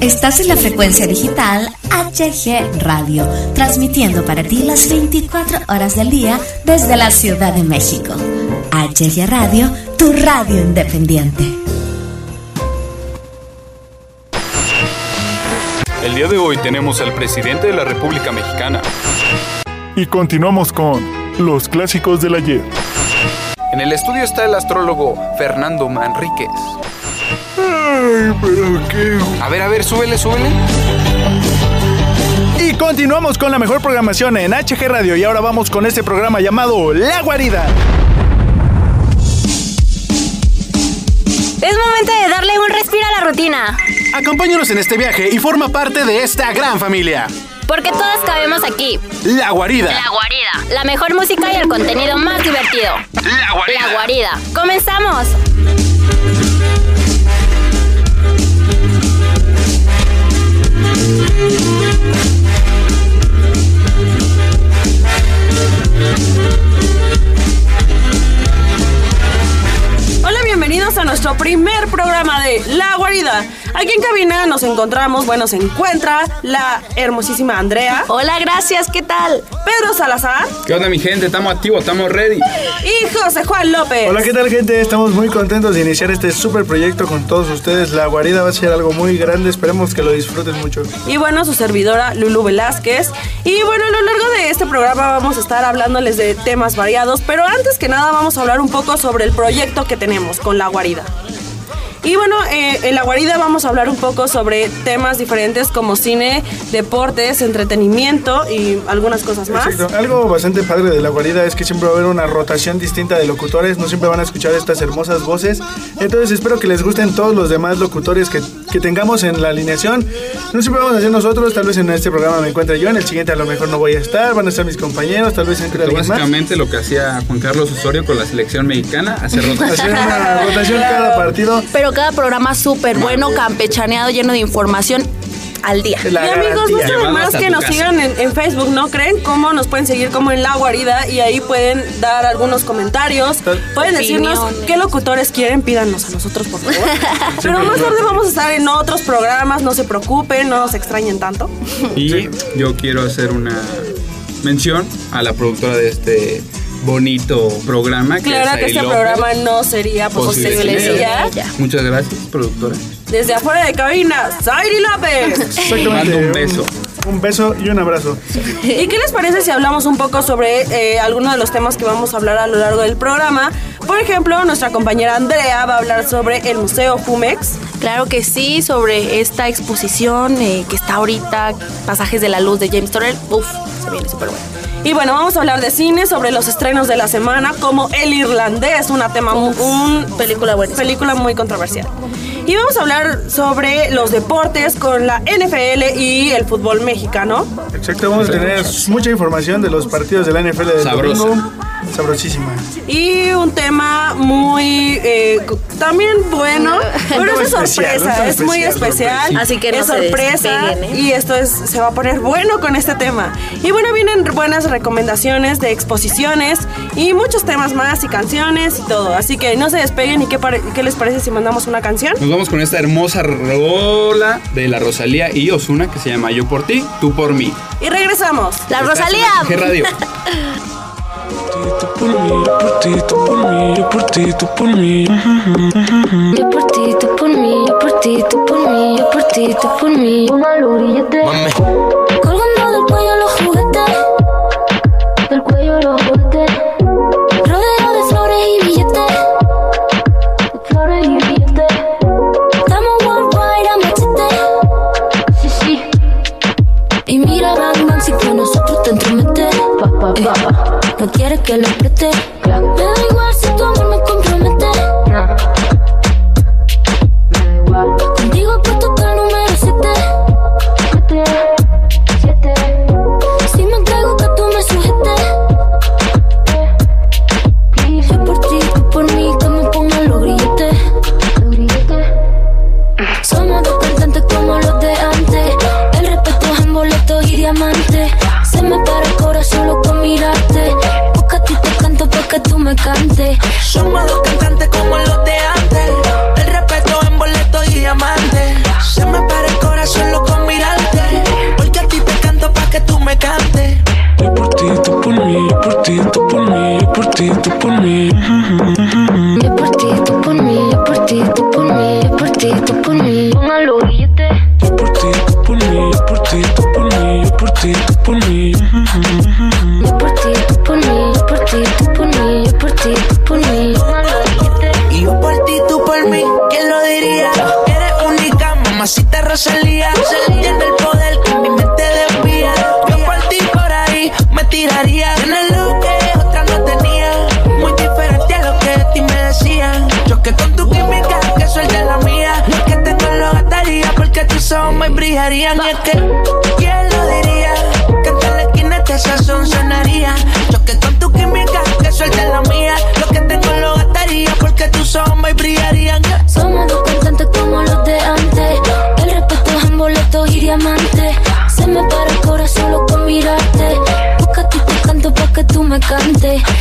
Estás en la frecuencia digital HG Radio, transmitiendo para ti las 24 horas del día desde la Ciudad de México. HG Radio, tu radio independiente. El día de hoy tenemos al presidente de la República Mexicana. Y continuamos con los clásicos del ayer. En el estudio está el astrólogo Fernando Manríquez. Ay, pero qué. A ver, a ver, súbele, súbele. Y continuamos con la mejor programación en HG Radio y ahora vamos con este programa llamado La Guarida. Es momento de darle un respiro a la rutina. Acompáñanos en este viaje y forma parte de esta gran familia. Porque todos cabemos aquí. La Guarida. La guarida. La mejor música y el contenido más divertido. La guarida. La guarida. ¡Comenzamos! Bienvenidos a nuestro primer programa de La Guarida. Aquí en cabina nos encontramos, bueno, se encuentra la hermosísima Andrea, Hola, gracias, ¿qué tal? Pedro Salazar ¿Qué onda, mi gente? Estamos activos, estamos ready. y José Juan López. Hola, ¿qué tal gente? Estamos muy contentos de iniciar este super proyecto con todos ustedes. La Guarida va a ser algo muy grande, esperemos que lo disfruten mucho. Y bueno, su servidora Lulu Velázquez. Y bueno, a lo largo de este programa vamos a estar hablándoles de temas variados, pero antes que nada vamos a hablar un poco sobre el proyecto que tenemos con La Guarida. Y bueno, eh, en La Guarida vamos a hablar un poco sobre temas diferentes como cine, deportes, entretenimiento y algunas cosas más. Algo bastante padre de la guarida es que siempre va a haber una rotación distinta de locutores, no siempre van a escuchar estas hermosas voces. Entonces espero que les gusten todos los demás locutores que, que tengamos en la alineación. No siempre vamos a ser nosotros, tal vez en este programa me encuentre yo, en el siguiente a lo mejor no voy a estar, van a estar mis compañeros, tal vez entre alguien más. Básicamente lo que hacía Juan Carlos Osorio con la selección mexicana, hacer rotación. Hacer una rotación cada partido. Pero cada programa súper bueno, campechaneado, lleno de información al día. La y amigos, no Llamadas más que nos casa. sigan en, en Facebook, ¿no creen? ¿Cómo nos pueden seguir como en La Guarida? Y ahí pueden dar algunos comentarios. Pueden decirnos Opiniones. qué locutores quieren, pídanos a nosotros, por favor. Pero más tarde vamos a estar en otros programas, no se preocupen, no nos extrañen tanto. Y yo quiero hacer una mención a la productora de este bonito programa. Claro es que Ari este López. programa no sería Posible posible sin sin ella. ella. Muchas gracias, productora. Desde afuera de cabina, Zairi López. Mando un beso. Un, beso y un abrazo. ¿Y qué les parece si hablamos un poco sobre eh, algunos de los temas que vamos a hablar a lo largo del programa? Por ejemplo, nuestra compañera Andrea va a hablar sobre el Museo Jumex. Claro que sí, sobre esta exposición eh, que está ahorita, Pasajes de la Luz de James Turrell. Uf, se viene súper bueno. Y bueno, vamos a hablar de cine, sobre los estrenos de la semana, como El Irlandés, una tema, un película buenísima. película muy controversial. Y vamos a hablar sobre los deportes con la NFL y el fútbol mexicano. Exacto, vamos a tener mucha información de los partidos de la NFL del Sabrosa. domingo. Sabrosísima. Y un tema muy eh, también bueno, pero es sorpresa, es muy especial. Así que no es se sorpresa despeguen, ¿eh? y esto es se va a poner bueno con este tema. Y bueno, vienen buenas recomendaciones de exposiciones y muchos temas más y canciones y todo. Así que no se despeguen y qué, pare- qué les parece si mandamos una canción. Nos vamos con esta hermosa rola de la Rosalía y Osuna que se llama Yo por ti, tú por mí. Y regresamos. La Rosalía. HG Radio. Tú por mí, yo por ti, tú por mí, yo por ti, tú por mí. Yo por ti, tú por mí, yo por ti, tú por mí, yo por ti, tú por mí. Póngalo grillete. Colgando No quieres que lo preste. Me da ti, tú por mí.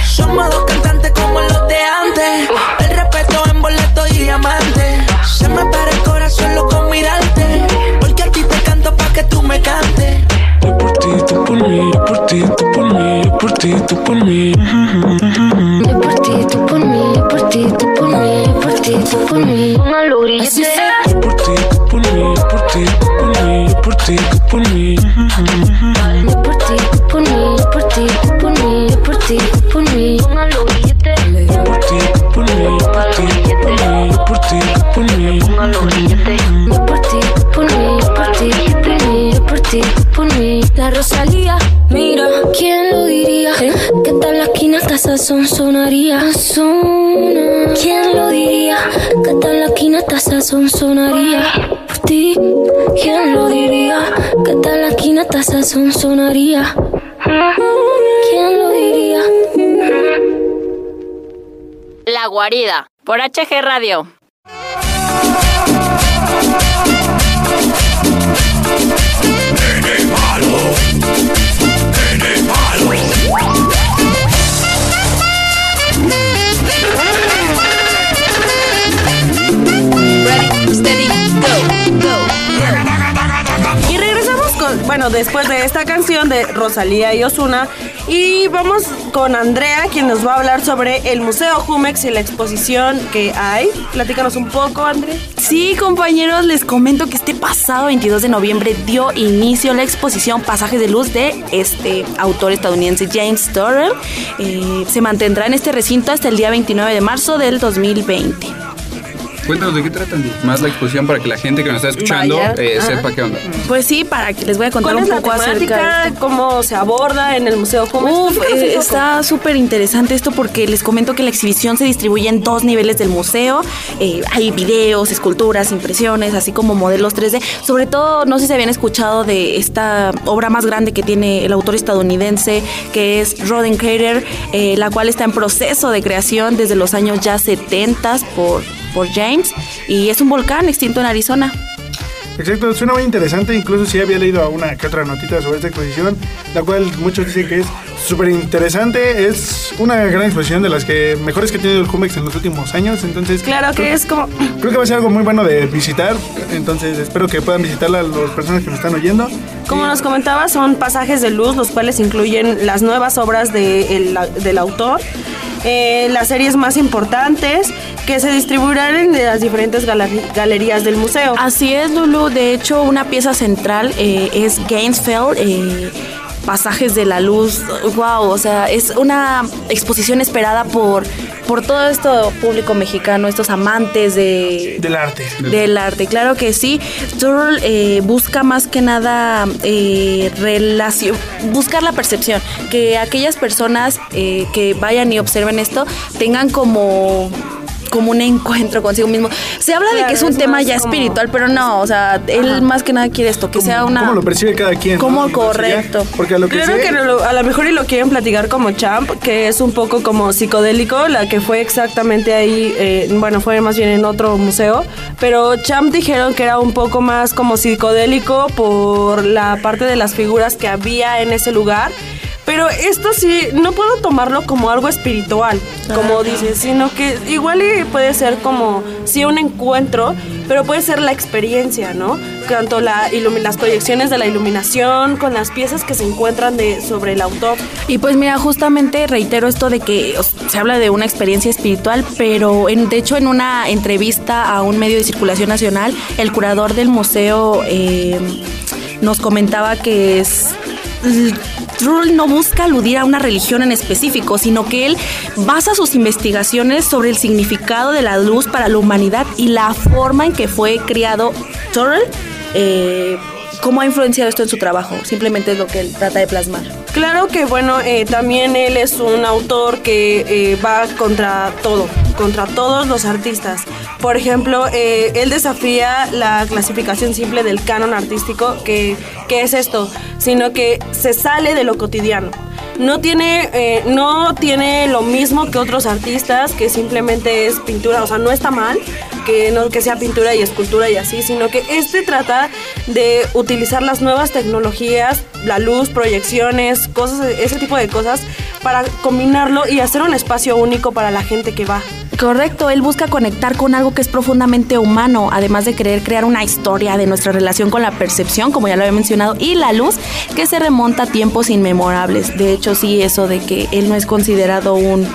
Somos dos cantantes como los de antes. El respeto en boleto y diamante. Se me para el corazón solo con mirarte. Porque a ti te canto pa' que tú me cantes. Yo por ti, tú por mí, yo por ti, tú por mí, yo por ti, tú por mí. Ti, por mí. La Rosalía, mira, ¿quién lo diría? Que tal la esquina hasta sazón sonaría. Sazona. ¿Quién lo diría? Que tal la esquina hasta sazón sonaría. Por ti, ¿quién lo diría? Que tal la esquina hasta sazón sonaría. ¿Quién lo diría? La guarida. Por HG Radio. Después de esta canción de Rosalía y Osuna. Y vamos con Andrea, quien nos va a hablar sobre el Museo Jumex y la exposición que hay. Platícanos un poco, Andrea. Sí, compañeros, les comento que este pasado 22 de noviembre dio inicio la exposición Pasajes de Luz de este autor estadounidense James Turrell. Eh, se mantendrá en este recinto hasta el día 29 de marzo del 2020. Cuéntanos de qué tratan más la exposición para que la gente que nos está escuchando eh, sepa qué onda. Pues sí, para que les voy a contar ¿Cuál un poco acerca de temática? esto. ¿Cómo se aborda en el Museo Jumex? Uf, eh, está súper interesante esto porque les comento que la exhibición se distribuye en dos niveles del museo. Eh, hay videos, esculturas, impresiones, así como modelos 3D. Sobre todo, no sé si habían escuchado de esta obra más grande que tiene el autor estadounidense, que es Roden Crater, eh, la cual está en proceso de creación desde los años ya 70 por, por James. Y es un volcán extinto en Arizona. Exacto, suena muy interesante. Incluso sí había leído una que otra notita sobre esta exposición, la cual muchos dicen que es súper interesante. Es una gran exposición de las que mejores que ha tenido el Jumex en los últimos años. Entonces, Claro que es como... creo que va a ser algo muy bueno de visitar. Entonces, espero que puedan visitarla las personas que nos están oyendo. Como nos comentaba, son pasajes de luz, los cuales incluyen las nuevas obras de el- del autor, eh, las series más importantes que se distribuirán en las diferentes galer- galerías del museo. Así es, Lulu. De hecho, una pieza central eh, es Gainesville. eh, Pasajes de la Luz, wow, o sea, es una exposición esperada por, por todo esto público mexicano, estos amantes de, Del arte. del arte, claro que sí. Turrell eh, busca más que nada eh, buscar la percepción, que aquellas personas eh, que vayan y observen esto tengan como como un encuentro consigo mismo. Se habla de que es un es tema ya como- espiritual, pero no, o sea, él más que nada quiere esto, que sea una... ¿Cómo lo percibe cada quien? Cómo ¿no? Entonces, ya, correcto. Porque a lo que sé, que lo- a lo mejor y lo quieren platicar como champ, que es un poco como psicodélico, la que fue exactamente ahí, eh, bueno, fue más bien en otro museo, pero champ dijeron que era un poco más como psicodélico por la parte de las figuras que había en ese lugar. Pero esto sí, no puedo tomarlo como algo espiritual, como dices, sino que igual puede ser como, sí, un encuentro, pero puede ser la experiencia, ¿no? Tanto la las proyecciones de la iluminación con las piezas que se encuentran de, sobre el autor. Y pues mira, justamente reitero esto de que se habla de una experiencia espiritual, pero en, de hecho en una entrevista a un medio de circulación nacional, el curador del museo eh, nos comentaba que es l- Trull no busca aludir a una religión en específico, sino que él basa sus investigaciones sobre el significado de la luz para la humanidad y la forma en que fue criado Turrell. eh, ¿Cómo ha influenciado esto en su trabajo? Simplemente es lo que él trata de plasmar. Claro que bueno, eh, también él es un autor que eh, va contra todo, contra todos los artistas. Por ejemplo, eh, él desafía la clasificación simple del canon artístico, que, que es esto, sino que se sale de lo cotidiano. No tiene, eh, no tiene lo mismo que otros artistas, que simplemente es pintura, o sea, no está mal que no que sea pintura y escultura y así, sino que este trata de utilizar las nuevas tecnologías, la luz, proyecciones, cosas, ese tipo de cosas para combinarlo y hacer un espacio único para la gente que va. Correcto, él busca conectar con algo que es profundamente humano, además de querer crear una historia de nuestra relación con la percepción, como ya lo había mencionado, y la luz, que se remonta a tiempos inmemorables. De hecho, sí, eso de que él no es considerado un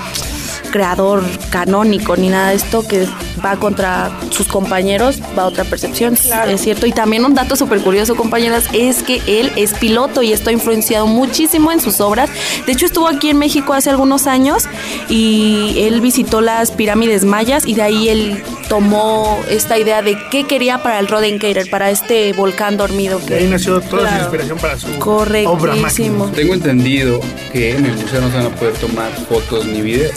creador canónico ni nada de esto que va contra sus compañeros, va a otra percepción, es cierto. Y también un dato súper curioso, compañeras, es que él es piloto y esto ha influenciado muchísimo en sus obras. De hecho, estuvo aquí en México hace algunos años y él visitó las pirámides mayas y de ahí él tomó esta idea de qué quería para el Rodencator, para este volcán dormido. De ahí Que, nació toda su Claro. inspiración para su obra máxima. Tengo entendido que en el museo no se van a poder tomar fotos ni videos.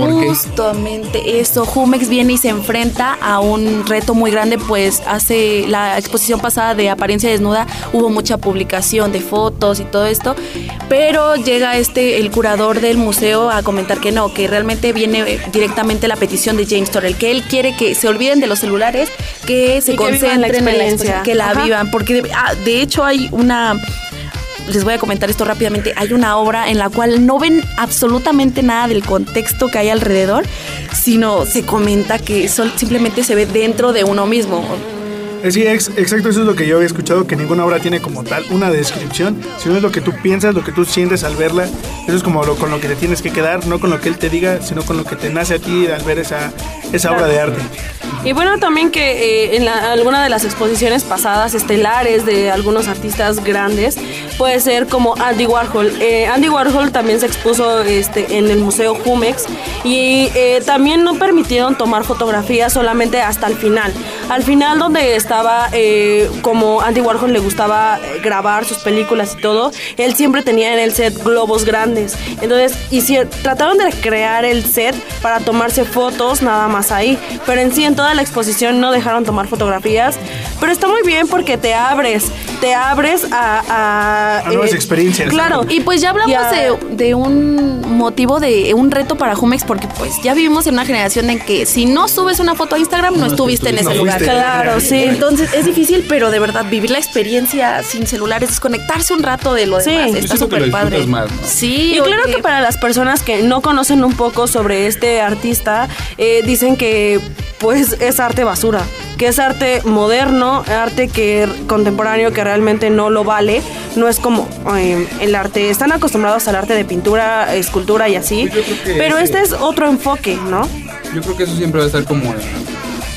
Justamente eso, Jumex viene y se enfrenta a un reto muy grande, pues hace la exposición pasada de apariencia desnuda hubo mucha publicación de fotos y todo esto, pero llega este el curador del museo a comentar que no, que realmente viene eh, directamente la petición de James Torrell, que él quiere que se olviden de los celulares, que se Y concentren la en la experiencia. exposición, que la Ajá. vivan, porque de, ah, de hecho hay una les voy a comentar esto rápidamente. Hay una obra en la cual no ven absolutamente nada del contexto que hay alrededor, sino se comenta que sol- simplemente se ve dentro de uno mismo. Sí, ex- exacto, eso es lo que yo había escuchado, que ninguna obra tiene como tal una descripción, sino es lo que tú piensas, lo que tú sientes al verla. Eso es como lo, con lo que te tienes que quedar, no con lo que él te diga, sino con lo que te nace a ti al ver esa, esa obra de arte. Y bueno, también que eh, en la- alguna de las exposiciones pasadas, estelares de algunos artistas grandes, puede ser como Andy Warhol. Eh, Andy Warhol también se expuso este, en el Museo Jumex y eh, también no permitieron tomar fotografías solamente hasta el final. Al final donde estaba, eh, como Andy Warhol le gustaba eh, grabar sus películas y todo, él siempre tenía en el set globos grandes. Entonces hici- trataron de crear el set para tomarse fotos nada más ahí, pero en sí en toda la exposición no dejaron tomar fotografías, pero está muy bien porque te abres, te abres a... A, A nuevas eh, experiencias. Claro. Y pues ya hablamos Ya. de, de un motivo de un reto para Jumex, porque pues ya vivimos en una generación en que si no subes una foto a Instagram no, estuviste en ese no lugar. fuiste. Claro, sí. Entonces es difícil, pero de verdad vivir la experiencia sin celulares, desconectarse un rato de lo Sí. demás, está súper padre. más, ¿no? Sí, Y claro que para las personas que no conocen un poco sobre este artista, eh, dicen que pues es arte basura, que es arte moderno, arte que contemporáneo que realmente no lo vale, no es como eh, el arte, están acostumbrados al arte de pintura, escultura y así, Pues pero ese- este es otro enfoque, ¿no? Yo creo que eso siempre va a estar como eh,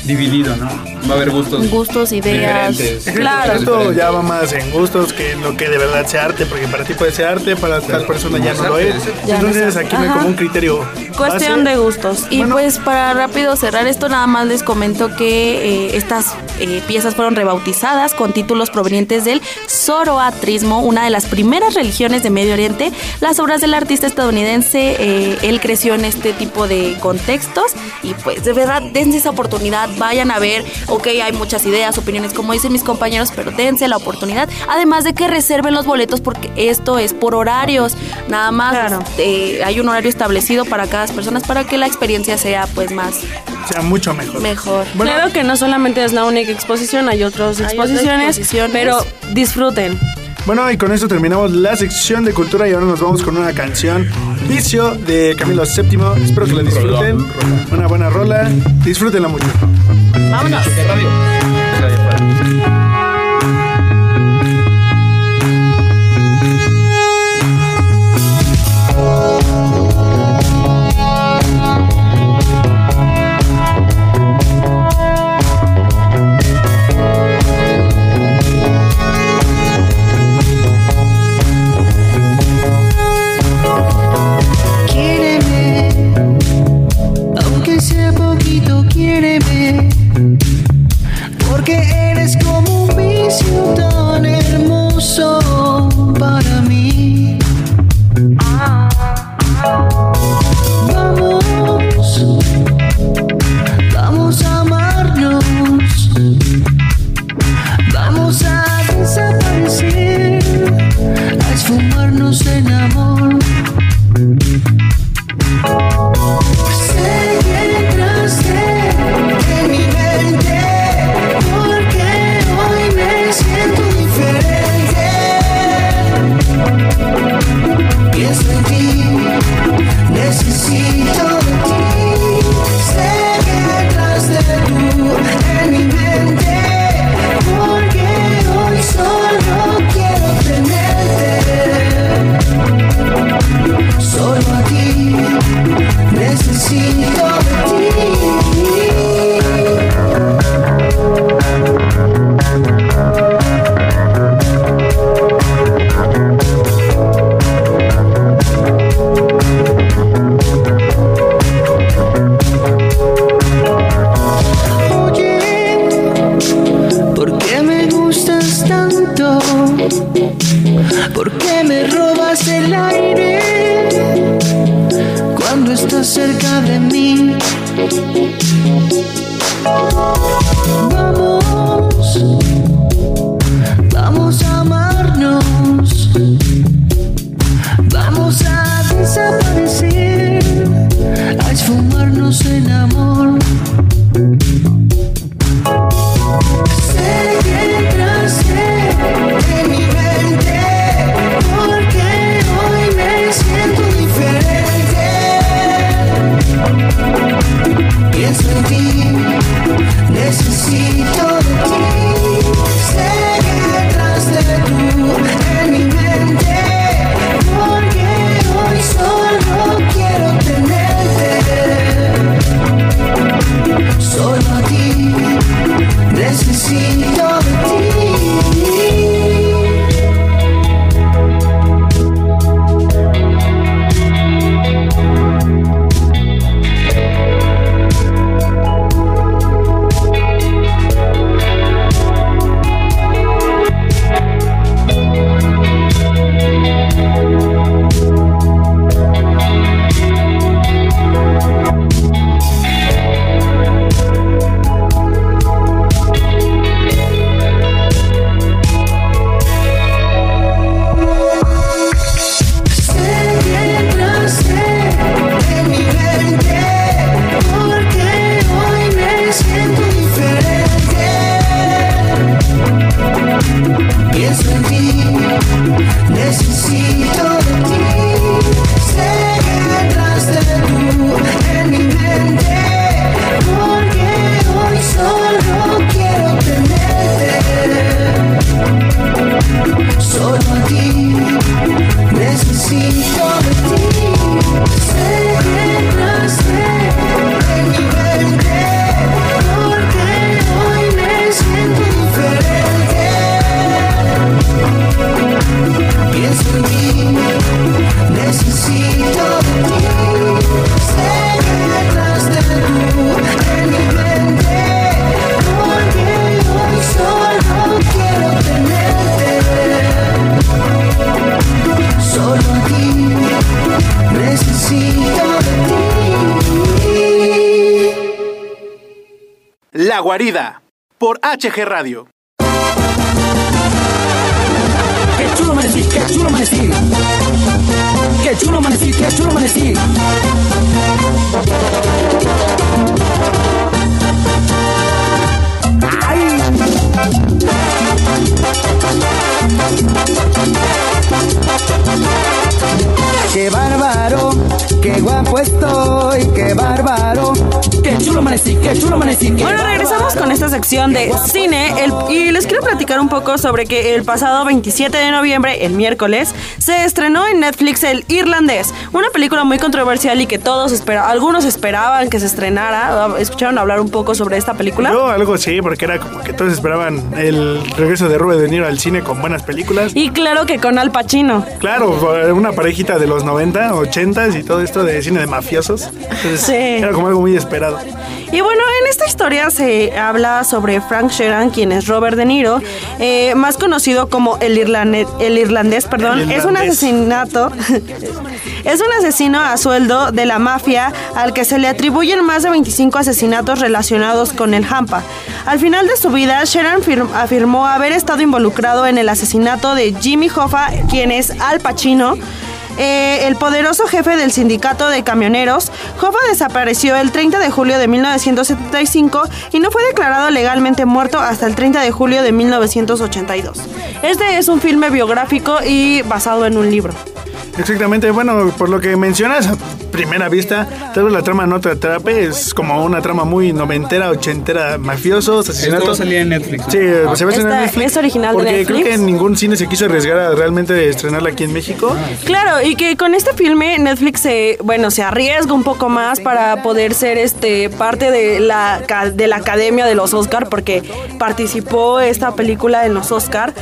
dividido, ¿no? Va a haber gustos, Gustos, ideas. diferentes. Claro. Esto ya va más en gustos que en lo que de verdad sea arte, porque para ti puede ser arte, para tal persona ya no lo es. Ya no es Entonces aquí no hay como un criterio. Cuestión base. de gustos. Y Bueno. pues para rápido cerrar esto, nada más les comento que eh, estas eh, piezas fueron rebautizadas con títulos provenientes del zoroatrismo, una de las primeras religiones de Medio Oriente. Las obras del artista estadounidense, eh, él creció en este tipo de contextos y pues de verdad dense esa oportunidad, vayan a ver, ok, hay muchas ideas, opiniones, como dicen mis compañeros, pero dense la oportunidad. Además de que reserven los boletos porque esto es por horarios, nada más Claro. eh, hay un horario establecido para cada persona para que la experiencia sea pues más sea mucho mejor. mejor. Bueno. claro que no solamente es la única exposición, hay otras Hay otras exposiciones, exposiciones. pero disfruten. Bueno, y con esto terminamos la sección de cultura y ahora nos vamos con una canción, Vicio, de Camilo VII. Espero que la disfruten. Una buena rola. Disfrútenla mucho. Vámonos. Por HG Radio. Qué chulo amanecí, qué chulo amanecí. Qué chulo amanecí, qué chulo amanecí. Qué bárbaro, qué guapo estoy, qué bárbaro. Qué chulo amanecí, qué chulo amanecí. qué Bueno, regresamos con esta sección de cine el- y les quiero platicar un poco sobre que el pasado 27 de noviembre, el miércoles, se estrenó en Netflix El Irlandés, una película muy controversial y que todos espera, algunos esperaban que se estrenara. ¿Escucharon hablar un poco sobre esta película? Yo algo sí, porque era como que todos esperaban el regreso de Robert De Niro al cine con buenas películas. Y claro que con Al Pacino. Claro, una parejita de los 90, 80 y todo esto de cine de mafiosos. Entonces, Sí. Era como algo muy esperado. Y bueno, en esta historia se habla sobre Frank Sheeran, quien es Robert De Niro, eh, más conocido como el, irlande- el irlandés, perdón. El Es un irlandés. asesinato. Es un asesino a sueldo de la mafia al que se le atribuyen más de 25 asesinatos relacionados con el Hampa. Al final de su vida, Sheeran fir- afirmó haber estado involucrado en el asesinato de Jimmy Hoffa, quien es Al Pacino. Eh, el poderoso jefe del sindicato de camioneros, Hoffa desapareció el 30 de julio de 1975 y no fue declarado legalmente muerto hasta el 30 de julio de 1982. Este es un filme biográfico y basado en un libro. Exactamente, bueno, por lo que mencionas, a primera vista, tal vez la trama no te atrape, es como una trama muy noventera, ochentera, mafiosos, asesinatos. va a salir en Netflix. ¿no? Sí, Ah, se ve en Netflix. es original de porque Netflix. creo que ningún cine se quiso arriesgar a realmente estrenarla aquí en México. Claro, y que con este filme Netflix se, bueno, se arriesga un poco más para poder ser este parte de la ca- de la Academia de los Oscar porque participó esta película en los Oscar.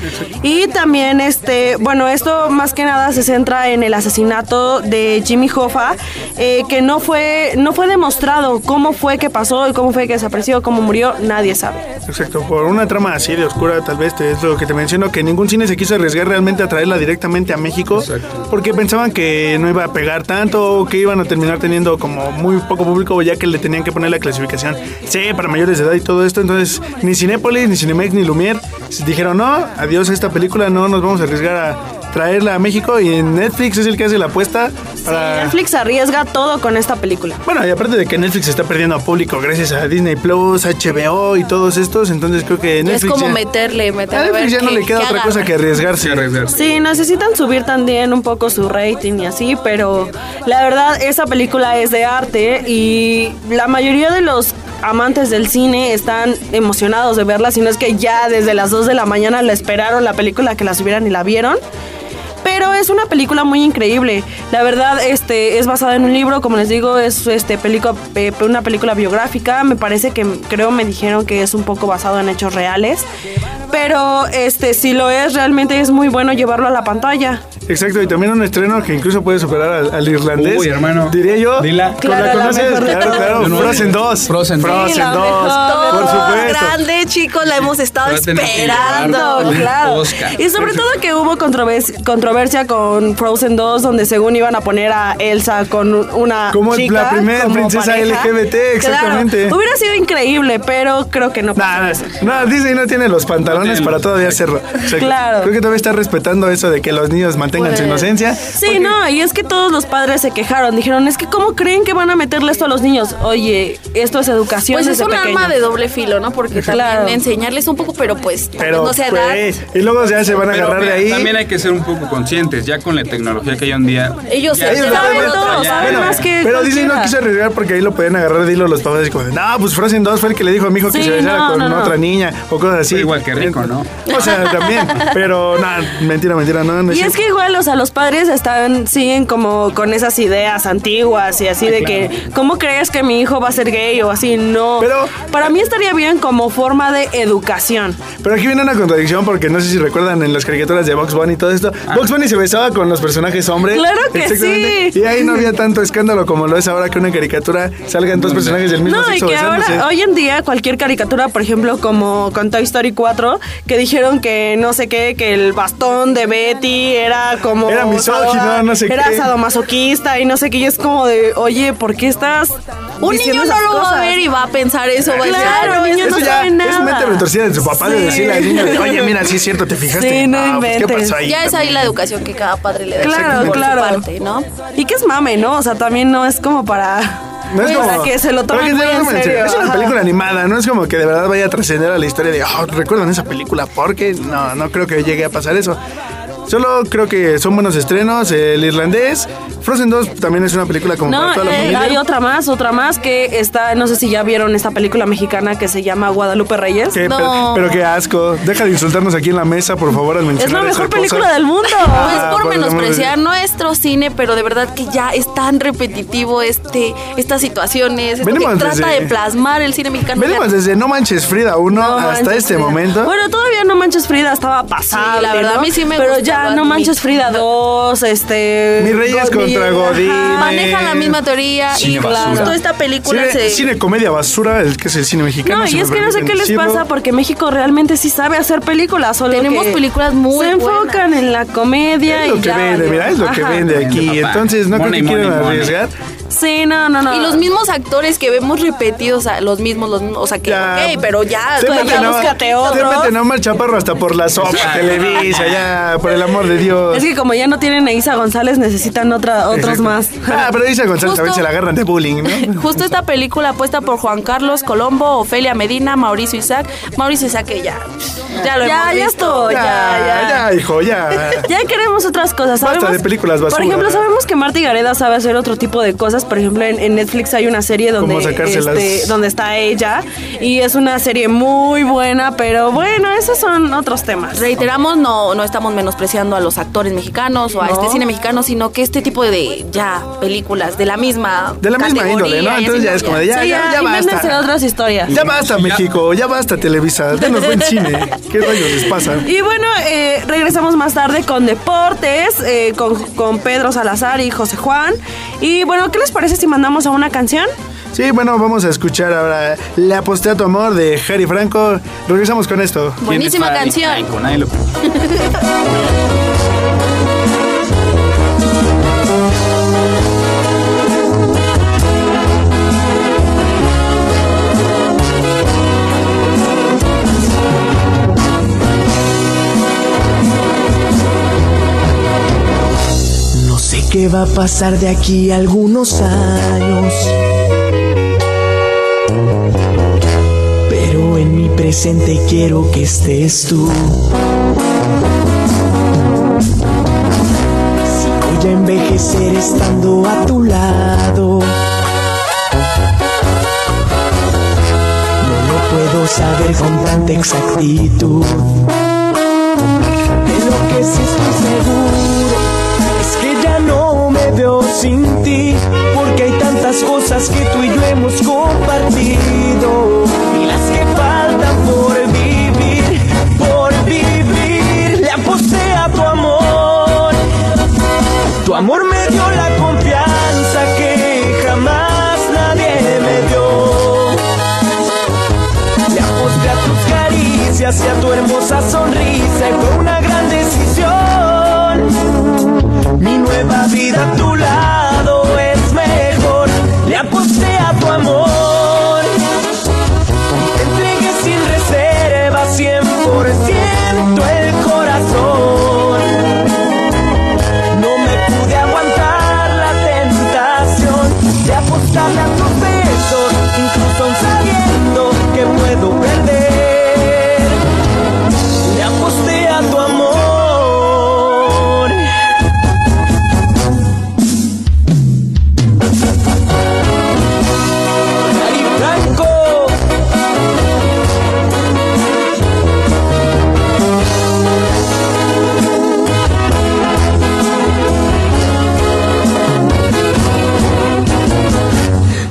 Y también este, bueno, esto más que nada se centra en el asesinato de Jimmy Hoffa eh, que no fue no fue demostrado cómo fue que pasó y cómo fue que desapareció, cómo murió, nadie sabe. Exacto, por una trama así de oscura, tal vez te- es lo que te menciono, que ningún cine se quiso arriesgar realmente a traerla directamente a México, porque que no iba a pegar tanto, o que iban a terminar teniendo como muy poco público, ya que le tenían que poner la clasificación C para mayores de edad y todo esto, entonces ni Cinépolis, ni Cinemex, ni Lumière dijeron, no, adiós a esta película, no nos vamos a arriesgar a traerla a México, y Netflix es el que hace la apuesta para... Netflix arriesga todo con esta película. Bueno, y aparte de que Netflix está perdiendo a público gracias a Disney Plus, HBO y todos estos, entonces creo que Es Netflix. como ya- meterle, a meterle. a ver Netflix ya no le queda otra cosa que arriesgarse. Sí, necesitan subir también un poco su rating y así, pero la verdad esa película es de arte y la mayoría de los amantes del cine están emocionados de verla, si no es que ya desde las 2 de la mañana la esperaron la película que la subieran y la vieron. Pero es una película muy increíble. La verdad, este, es basada en un libro, como les digo, es este película, eh, una película biográfica. Me parece que creo me dijeron que es un poco basado en hechos reales. Pero este, si lo es, realmente es muy bueno llevarlo a la pantalla. Exacto, y también un estreno que incluso puede superar al, al irlandés. Uy, hermano. Diría yo. Dila. ¿Con Claro, la la conoces? mejor Claro, claro. No- Frozen 2. Frozen. Frozen Sí, la 2. mejor. Por supuesto. grande, chicos, la hemos estado esperando. Claro. Oscar. Y sobre todo que hubo controversia con Frozen 2, donde según iban a poner a Elsa con una Como chica la primera como princesa pareja. LGBT, exactamente. Claro, hubiera sido increíble, pero creo que no. pasó Nah, Disney no tiene los pantalones Para todavía hacerlo. O sea, Claro. Creo que todavía está respetando eso de que los niños mantengan su Pues, inocencia. Sí, no, y es que todos los padres se quejaron. Dijeron, es que ¿cómo creen que van a meterle esto a los niños? Oye, esto es educación Pues es un arma de doble filo, ¿no? Porque Claro. también enseñarles un poco, pero pues Pero, no se da. pues, y luego ya se van a Pero agarrar de ahí. También hay que ser un poco conscientes, ya con la tecnología que hay hoy en día. Ellos ya saben todo, saben más que Pero Disney no quiso arriesgar porque ahí lo podían agarrar de hilo los papás y como no, pues Frozen 2 fue el que le dijo a mi hijo que se besara no, con no, no. otra niña o cosas así. Igual que Rico, ¿no? O sea, también. Pero nada, mentira, mentira, no. no Y es que igual, o sea, los padres están, siguen como con esas ideas antiguas y así de que, ¿cómo crees que mi hijo va a ser gay o así? No. Pero- para mí estaría bien como forma de educación. Pero aquí viene una contradicción porque no sé si recuerdan en las caricaturas de Box Bunny y todo esto. Box Bunny se besaba con los personajes hombres. Claro que sí. Y ahí no había tanto escándalo como lo es ahora que una caricatura salgan dos personajes del mismo No, y sexo que besándose. ahora, hoy en día, cualquier caricatura, por ejemplo, como con Toy Story 4, que dijeron que no sé qué, que el bastón de Betty era como. Era misógino, no sé Era qué. sadomasoquista y no sé qué. Y es como de, oye, ¿por qué estás. Un niño no lo va a cosas? ver y va a pensar eso. Va a decir, Claro, "Ah, no, niño, no ya- sabe ya nada. es mente retorcida de su papá de Sí. decirle al niño, de, oye, mira, sí es cierto, ¿te fijaste? Sí, no Ah, pues, ¿Qué pasó ahí? Ya es ahí la educación que cada padre le da. Claro, por su claro. parte, ¿no? Y que es mame, ¿no? O sea, también no es como para. No es para como- que se lo tomen muy en serio. Es una película animada, no es como que de verdad vaya a trascender a la historia de, oh, ¿recuerdan esa película? Porque no, no creo que llegue a pasar eso. Solo creo que son buenos estrenos. El irlandés, Frozen 2 también es una película como No, para toda la eh, familia. hay otra más, otra más que está, no sé si ya vieron esta película mexicana que se llama Guadalupe Reyes. No. pero, pero qué asco. Deja de insultarnos aquí en la mesa, por favor, al mencionar Es la esa mejor cosa. película del mundo. No es Ah, por menospreciar nuestro cine, pero de verdad que ya es tan repetitivo este, estas situaciones, esto Venimos que trata desde- de plasmar el cine mexicano. Venimos desde No Manches Frida 1 No hasta manches, este momento. Bueno, todavía No Manches Frida estaba Sí, la verdad, ¿no? a mí sí me Pero gustaba, ya No mi- Manches Frida 2, este... Mi Reyes Godín, contra. Godín. Manejan la misma teoría Cine y basura. justo esta película Cine, se... cine comedia basura, el que es el cine mexicano. No, si y es que no sé qué les pasa porque México realmente sí sabe hacer películas. Solo Tenemos que películas muy Se enfocan en la comedia Es lo y que ya vende, valió. mira, es lo que Ajá. vende aquí. Vende, papá. Entonces, no creo Money, que quieran money, money. arriesgar. Sí, no, no, no. Y los mismos actores que vemos repetidos, los mismos, los mismos, o sea que, Ya. ok, pero ya, Te ya búscate te otro. Omar Chaparro hasta por la sopa, Televisa, ya, por el amor de Dios. Es que como ya no tienen a Isa González, necesitan otra, otros Exacto. más. Ah, pero Isa González Justo- también se la agarran de bullying, ¿no? Justo esta película apuesta por Juan Carlos Colombo, Ofelia Medina, Mauricio Isaac. Mauricio Isaac que ya, ya lo Ya, hemos ya visto. estuvo, ya, ya. ya, hijo, ya. Ya queremos otras cosas. Basta Sabemos, de películas basura. Por ejemplo, sabemos que Marta Gareda sabe hacer otro tipo de cosas. Por ejemplo, en, en Netflix hay una serie donde, este, donde está ella. Y es una serie muy buena, pero bueno, esos son otros temas. Reiteramos, no, no estamos menospreciando a los actores mexicanos o a No. este cine mexicano, sino que este tipo de ya películas de la misma De la misma índole, ¿no? Entonces ya es como de ya, Sí, ya, ya invéntense basta. otras historias. Ya basta, México, ya basta, Televisa. Denos buen cine. ¿Qué rayos les pasa? Y bueno, eh, regresamos más tarde con deportes, eh, con, con Pedro Salazar y José Juan. Y bueno, ¿qué les parece si mandamos a una canción? Sí, bueno, vamos a escuchar ahora Le aposté a tu amor de Harry Franco. Regresamos con esto. Buenísima ¿Quién es canción. qué va a pasar de aquí a algunos años. Pero en mi presente quiero que estés tú. Si voy a envejecer estando a tu lado. No lo puedo saber con tanta exactitud. De lo que sí estoy seguro sin ti, porque hay tantas cosas que tú y yo hemos compartido y las que faltan por vivir, por vivir. Le aposté a tu amor, tu amor me dio la confianza que jamás nadie me dio. Le aposté a tus caricias y a tu hermosa sonrisa y fue una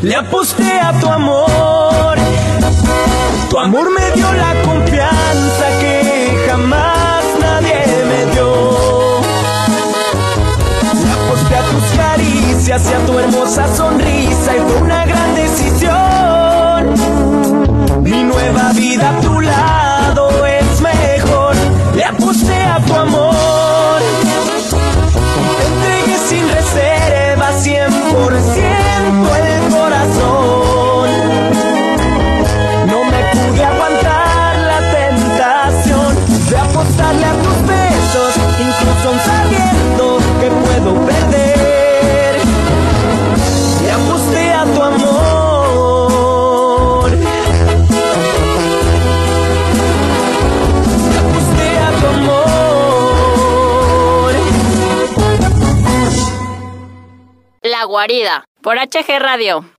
Le aposté a tu amor. Tu amor me dio la confianza que jamás nadie me dio. Le aposté a tus caricias y a tu hermosa sonrisa y fue una gran decisión. Mi nueva vida a tu lado por HG Radio.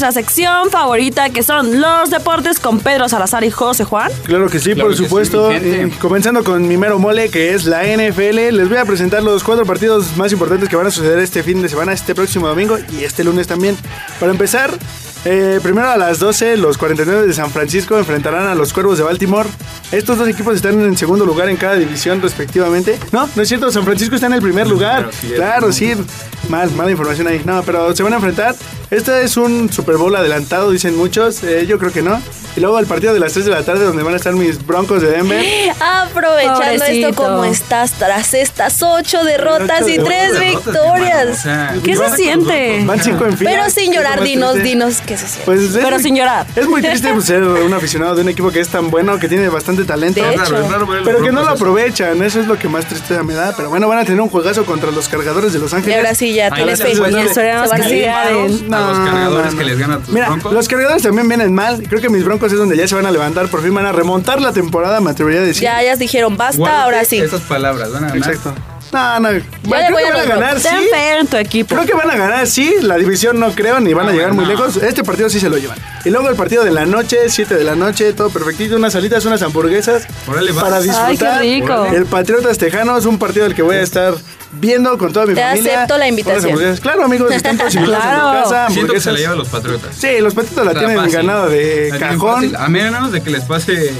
Nuestra sección favorita que son los deportes con Pedro Salazar y José Juan. Claro que sí, Claro por que supuesto. Eh, comenzando con mi mero mole, que es la NFL. Les voy a presentar los cuatro partidos más importantes que van a suceder este fin de semana, este próximo domingo y este lunes también. Para empezar, eh, primero a las 12, los 49 de San Francisco enfrentarán a los Cuervos de Baltimore. Estos dos equipos están en segundo lugar en cada división respectivamente. No, no es cierto, San Francisco está en el primer lugar. Sí. Claro, sí. Mal, mala información ahí. No, pero se van a enfrentar. Este es un Super Bowl adelantado, dicen muchos. Eh, yo creo que no. Y luego el partido de las 3 de la tarde, donde van a estar mis Broncos de Denver. Aprovechando Pobrecito. esto como estás tras estas ocho derrotas y Ocho tres derrotas, victorias. hermano, o sea, ¿Qué se siente? Van cinco en fila. Pero sin llorar, dinos, dinos qué se siente. Pues es Pero muy- sin llorar. Es muy triste pues, ser un aficionado de un equipo que es tan bueno, que tiene bastante talento. De hecho. Pero que no lo aprovechan, eso es lo que más tristeza me da. Pero bueno, van a tener un juegazo contra los cargadores de Los y Ángeles. ahora sí ya tienes les. Y Se que a ganen. Los cargadores que les ganan tus Mira, Broncos. los cargadores también vienen mal. Creo que mis broncos es donde ya se van a levantar. Por fin van a remontar la temporada, me atrevería a decir. Ya, ya dijeron, basta, Guárdate ahora sí. Esas palabras van a ganar. Exacto. No, no. Bueno, creo voy que a van a ganar, sí. En tu equipo. Creo que van a ganar, sí. La división no creo, ni van a llegar muy lejos. Este partido sí se lo llevan. Y luego el partido de la noche, 7 de la noche, todo perfectito. Unas salitas, unas hamburguesas. Órale. Para Ay, disfrutar. qué rico. El Patriotas Tejanos, un partido del que voy a estar viendo con toda mi Te familia. acepto la invitación. Claro, amigos, están todos invitados en Claro. mi casa. Siento que se la llevan los Patriotas. Sí, los Patriotas la Está tienen fácil. ganado de La cajón. A menos de que les pase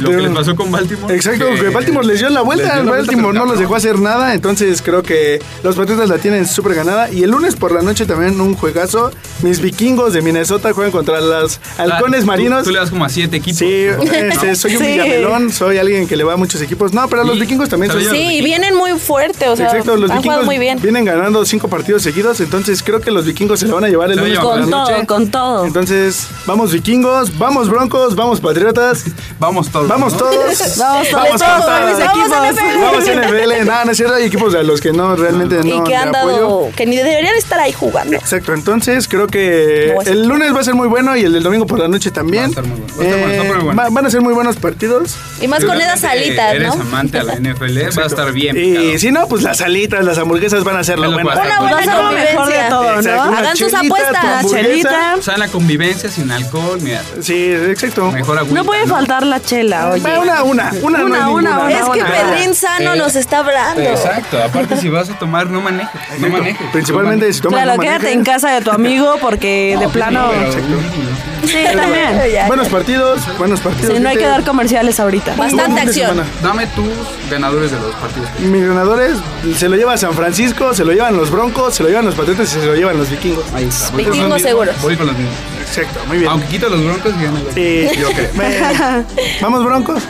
lo De- que les pasó con Baltimore. Exacto, que Baltimore les dio la vuelta. dio la Baltimore no los dejó hacer nada. Entonces creo que los Patriotas la tienen súper ganada. Y el lunes por la noche también un juegazo. Mis vikingos de Minnesota juegan contra los halcones Ah, tú- marinos. Tú, le das como a siete equipos. Sí, este, soy un Sí. villamelón, soy alguien que le va a muchos equipos. No, pero los Y- vikingos también son. Sí, vienen muy fuerte, o sea, Exacto, los han vikingos muy bien. vienen ganando cinco partidos seguidos, entonces creo que los vikingos se lo van a llevar el lunes por la Con noche. todo, con todo. Entonces, vamos vikingos, vamos broncos, vamos patriotas, Vamos todos. vamos todos. Vamos todos, Vamos todos, mis equipos. Vamos NFL. No, no es cierto, hay equipos a los que no realmente no y que han apoyo. dado, que ni deberían estar ahí jugando. Exacto, entonces creo que No el lunes va a ser muy bueno y el del domingo por la noche también. Va a estar muy bueno, va a muy va- van a ser muy buenos partidos. Y más con esas alitas, Eres ¿no? amante a la NFL, va a estar bien. Y picado. si no, pues las alitas, las hamburguesas van a ser lo bueno. Una buena mejor de convivencia. todo, Exacto, ¿no? Hagan sus apuestas. Una chelita. O sea, la convivencia sin alcohol, mira. Sí, exacto. Mejor agüita, No puede faltar la chela, oye. Va, Una, una, una, no Una, una, una, Es que una. Pedrín Sano Eh, nos está hablando. Exacto. Aparte, si vas a tomar, no manejes. No manejes. Principalmente si tomas Claro, no quédate en casa de tu amigo porque de plano. Sí, también. Buenos partidos, buenos partidos. Sí, no hay que dar comerciales ahorita. Bastante acción. Dame tus ganadores de los partidos. Mis ganadores se lo lleva San Francisco, se lo llevan los Broncos, se lo llevan los Patriotas y se lo llevan los Vikingos. Ahí está. Vikingos seguros. Voy con los mismos. Exacto, muy bien. Aunque quito los broncos y los Sí. Yo creo. Bueno, Broncos.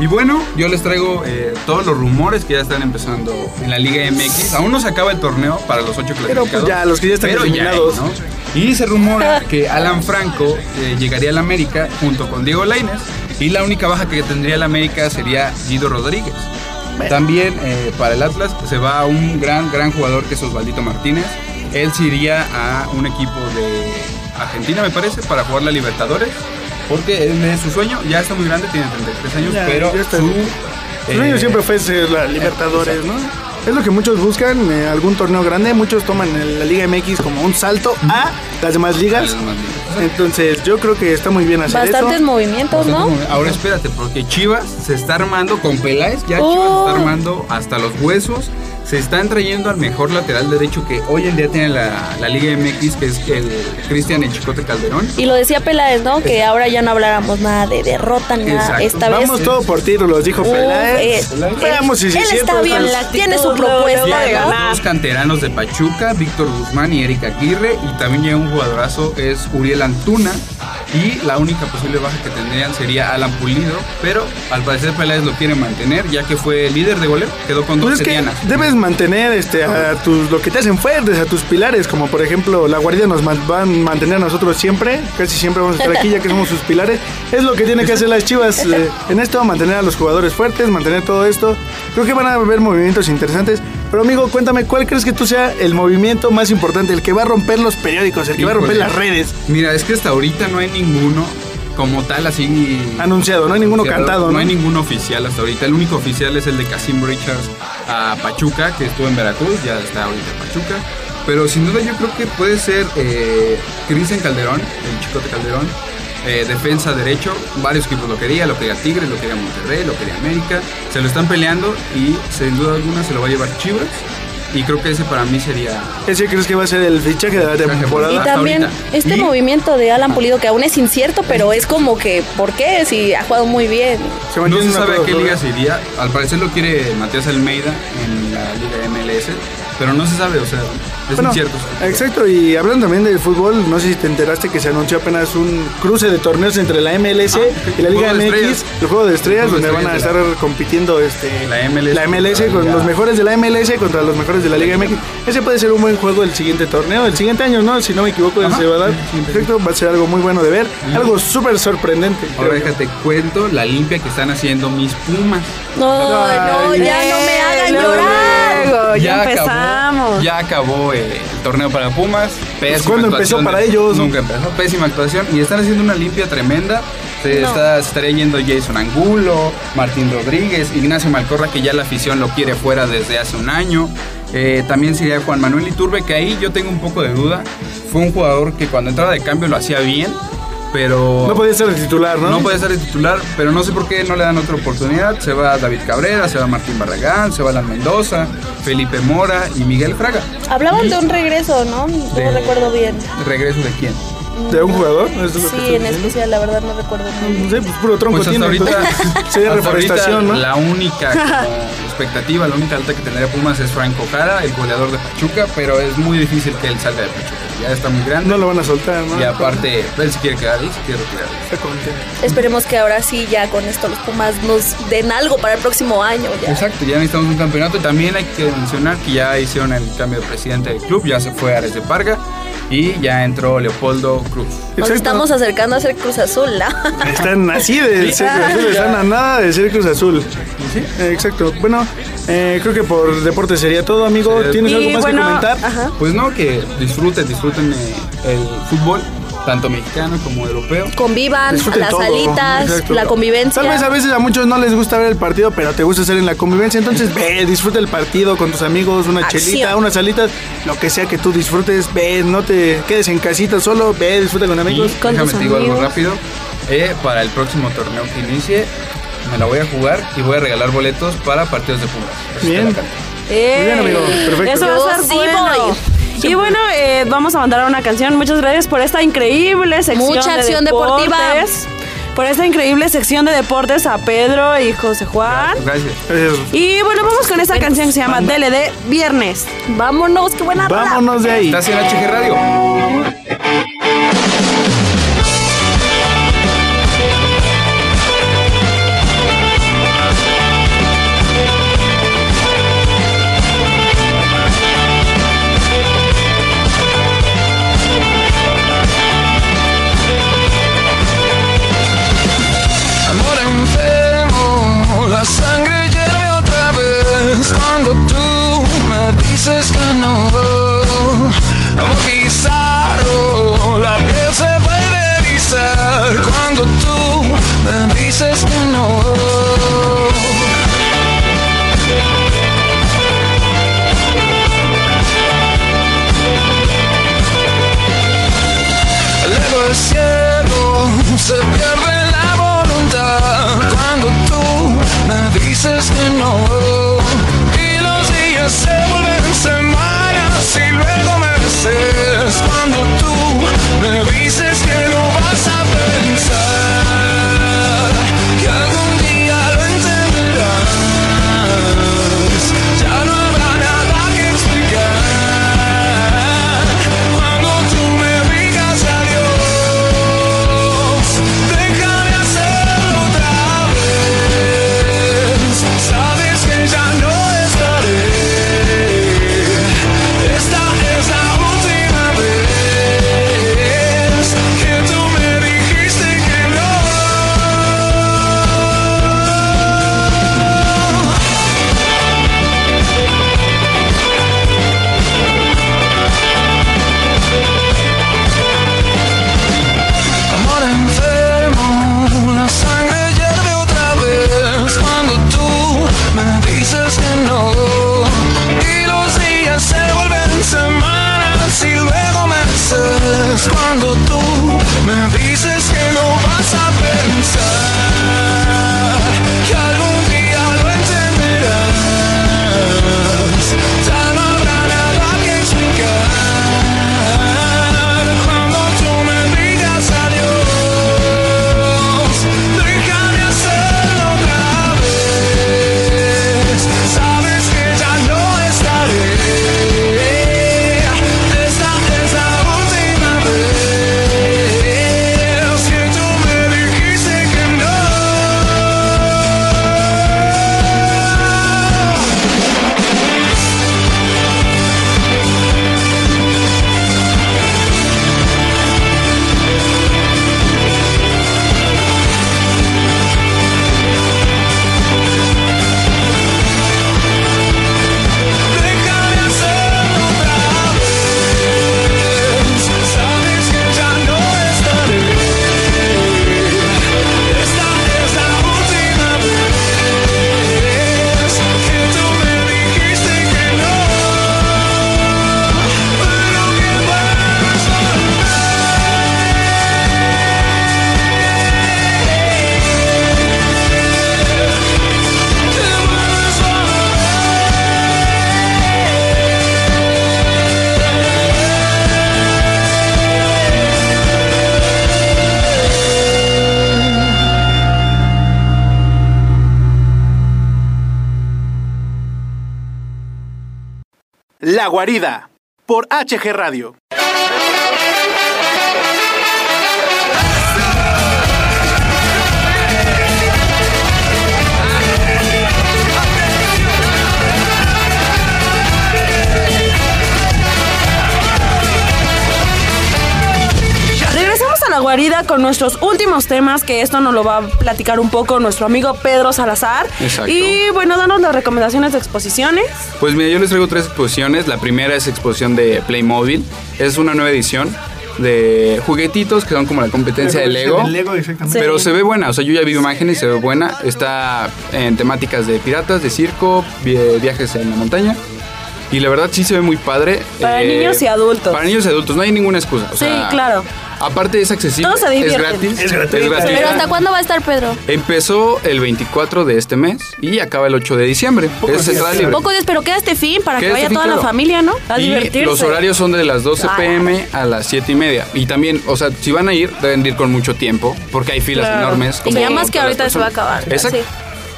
Y bueno, yo les traigo eh, todos los rumores que ya están empezando en la Liga MX. Aún no se acaba el torneo para los ocho clasificados. pues, ya, los que ya están pero eliminados. ¿no? Y se rumora que Alan Franco eh, llegaría al América junto con Diego Lainez. Y la única baja que tendría el América sería Guido Rodríguez. También eh, para el Atlas se va un gran, gran jugador que es Osvaldito Martínez. Él se iría a un equipo de Argentina, me parece, para jugar la Libertadores. Porque él es su sueño, ya está muy grande, tiene 33 años, Ya, pero ya su, sueño eh, siempre fue ser la Libertadores, ¿no? Es lo que muchos buscan, eh, algún torneo grande. Muchos toman la Liga MX como un salto a las demás ligas. Entonces, yo creo que está muy bien hacer Bastantes eso. movimientos, ¿no? Ahora espérate, porque Chivas se está armando con Peláez, ya Chivas Oh. se está armando hasta los huesos. Se están trayendo al mejor lateral derecho que hoy en día tiene la, la Liga MX, que es el Cristian El Chicote Calderón. Y lo decía Peláez, ¿no? Que ahora ya no habláramos nada de derrota, nada. Exacto. Esta vez. Vamos todo por títulos, dijo Peláez. eh, Veamos si él es está bien, tiene su propuesta, de ¿no? Dos canteranos de Pachuca, Víctor Guzmán y Erika Aguirre. Y también llega un jugadorazo, es Uriel Antuna. Y la única posible baja que tendrían sería Alan Pulido. Pero al parecer Peláez lo quiere mantener, ya que fue líder de goleo. Quedó con Pues 12 es que dianas. debes mantener este, a tus, lo que te hacen fuertes, a tus pilares, como por ejemplo la guardia nos man- van a mantener a nosotros siempre, casi siempre vamos a estar aquí ya que somos sus pilares. Es lo que tiene que hacer las chivas eh, en esto, mantener a los jugadores fuertes, mantener todo esto. Creo que van a haber movimientos interesantes. Pero amigo, cuéntame, ¿cuál crees que tú sea el movimiento más importante, el que va a romper los periódicos, el que va a romper las redes? Mira, es que hasta ahorita no hay ninguno como tal así Anunciado, no hay ninguno cantado, No ¿no? hay ninguno oficial hasta ahorita. El único oficial es el de Casim Richards a Pachuca, que estuvo en Veracruz, ya está ahorita en Pachuca. Pero sin duda yo creo que puede ser eh, Cristian Calderón, el Chicote Calderón, eh, defensa derecho. Varios equipos lo querían, lo quería Tigres, lo quería Monterrey, lo quería América. Se lo están peleando y sin duda alguna se lo va a llevar Chivas. Y creo que ese para mí sería... ¿Ese crees que va a ser el fichaje de la temporada? Y también este Y- movimiento de Alan Pulido que aún es incierto, pero es como que, ¿por qué? Si ha jugado muy bien. No se sabe a qué liga se iría. Al parecer lo quiere Matías Almeida en la liga MLS. Pero no se sabe, o sea, es Bueno, incierto. Exacto, y hablando también del fútbol, no sé si te enteraste que se anunció apenas un cruce de torneos entre la MLS y la Liga MX, el juego de estrellas, El Juego de donde van a estar compitiendo este, La MLS. la MLS con los mejores de la MLS contra los mejores de la Liga MX. Ese puede ser un buen juego el siguiente torneo, el siguiente año, ¿no? Si no me equivoco, Ajá, se va a dar. Perfecto, va a ser algo muy bueno de ver, algo súper sorprendente. Ahora déjate cuento la limpia que están haciendo mis Pumas. No, no, ya no me hagan llorar. Ya acabó- empezamos. ya acabó eh, el torneo para Pumas. Pésima ¿cuándo empezó actuación para de- ellos? Nunca empezó. Pésima actuación. Y están haciendo una limpia tremenda. Se, No. está, se estaría yendo Jason Angulo, Martín Rodríguez, Ignacio Malcorra, que ya la afición lo quiere fuera desde hace un año. Eh, también sería Juan Manuel Iturbe, que ahí yo tengo un poco de duda. Fue un jugador que cuando entraba de cambio lo hacía bien, pero... No podía ser el titular, ¿no? No puede ser el titular, pero no sé por qué no le dan otra oportunidad. Se va David Cabrera, se va Martín Barragán, se va Alan Mendoza, Felipe Mora y Miguel Fraga. Hablaban de un regreso, ¿no? No De- recuerdo bien. ¿Regreso de quién? ¿De un jugador? ¿Es lo que Sí, en diciendo? especial, la verdad no recuerdo bien. No sé, pues puro tronco Pues hasta tiene. ahorita, sería reforestación, ¿no? la única expectativa, la única alta que tendría Pumas es Franco Jara, el goleador de Pachuca, pero es muy difícil que él salga de Pachuca. Ya está muy grande. No lo van a soltar, ¿no? Y aparte, él se quiere quedar ahí, se quiere retirar. Está contento. Esperemos que ahora sí, ya con esto los Pumas nos den algo para el próximo año. Ya. Exacto, ya necesitamos un campeonato. También hay que mencionar que ya hicieron el cambio de presidente del club, ya se fue Ares de Parga y ya entró Leopoldo Cruz. Nos estamos acercando a ser Cruz Azul, ¿no? Están así de ser Cruz Azul, están a nada de ser Cruz Azul. Eh, Exacto. Bueno, eh, creo que por deporte sería todo, amigo. ¿Tienes algo más que comentar? Pues no, que disfruten, disfruten eh, el fútbol, tanto mexicano como europeo. Convivan, Disfruten las todo. alitas, Exacto. la convivencia. Tal vez a veces a muchos no les gusta ver el partido, pero te gusta estar en la convivencia. Entonces ve, disfruta el partido con tus amigos, una Acción. chelita, unas alitas, lo que sea que tú disfrutes. Ve, no te quedes en casita solo, ve, disfruta con amigos. Y déjame te digo algo rápido. Eh, para el próximo torneo que inicie, me la voy a jugar y voy a regalar boletos para partidos de Pumas. Bien. ¡Eh! Muy bien, amigo. Perfecto. Eso va a ser sí bueno. Y bueno, eh, vamos a mandar una canción. Muchas gracias por esta increíble sección. Mucha de acción deportiva. deportes. Por esta increíble sección de deportes a Pedro y José Juan. Gracias. Y bueno, vamos con esta canción que se llama DLD Viernes. Vámonos, qué buena. Vámonos de ahí. Estás en HG Radio. Que no. Bizarro, la piel se vuelve erizar cuando tú me dices que no. El cielo se pierde la voluntad cuando tú me dices que no. Y los días se vuelven y luego meses cuando tú me dices Guarida, por HG Radio. Guarida con nuestros últimos temas, que esto nos lo va a platicar un poco nuestro amigo Pedro Salazar. Exacto. Y bueno, danos las recomendaciones de exposiciones. Pues mira, yo les traigo tres exposiciones. La primera es exposición de Playmobil. Es una nueva edición de juguetitos que son como la competencia de Lego. El Lego, exactamente. Pero se ve buena, o sea, yo ya vi imágenes y se ve buena. Está en temáticas de piratas, de circo, vi- viajes en la montaña. Y la verdad sí se ve muy padre. Para Eh, niños y adultos. Para niños y adultos, no hay ninguna excusa. o Sí, sea, claro. Aparte es accesible, Todos se es divierten. gratis. Es gratuita. gratuita. Pero ¿hasta cuándo va a estar Pedro? Empezó el 24 de este mes y acaba el 8 de diciembre. Es entrada libre. Pocos días, pero queda este fin para que vaya este fin, toda la familia, ¿no? A y divertirse. los horarios son de las 12 Ay. pm a las 7 y media. Y también, o sea, si van a ir, deben de ir con mucho tiempo, porque hay filas Claro. enormes. Y ya más que ahorita se va a acabar. Exacto. Sí.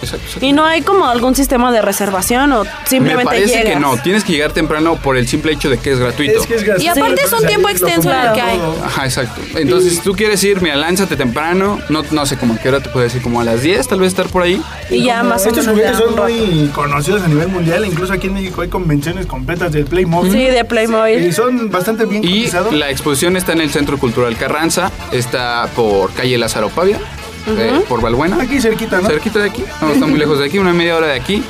Exacto, exacto. ¿Y no hay como algún sistema de reservación o Me simplemente parece llegas? que no, tienes que llegar temprano por el simple hecho de que es gratuito. Es que es gratuito. Y aparte es un tiempo extenso en el que hay. Ajá, exacto. Entonces, si tú quieres ir, mira, lánzate temprano. No, no sé cómo a qué hora te puedo decir, como a las 10, tal vez estar por ahí. Y ya más o Estos menos juguetes ya son muy conocidos a nivel mundial. Incluso aquí en México hay convenciones completas del Playmobil. Sí, de Playmobil. Y son bastante bien Y cotizados. la exposición está en el Centro Cultural Carranza, está por calle Lázaro Pavia, eh, por Valbuena. Aquí cerquita, ¿no? Cerquita de aquí, no está muy lejos de aquí, una media hora de aquí.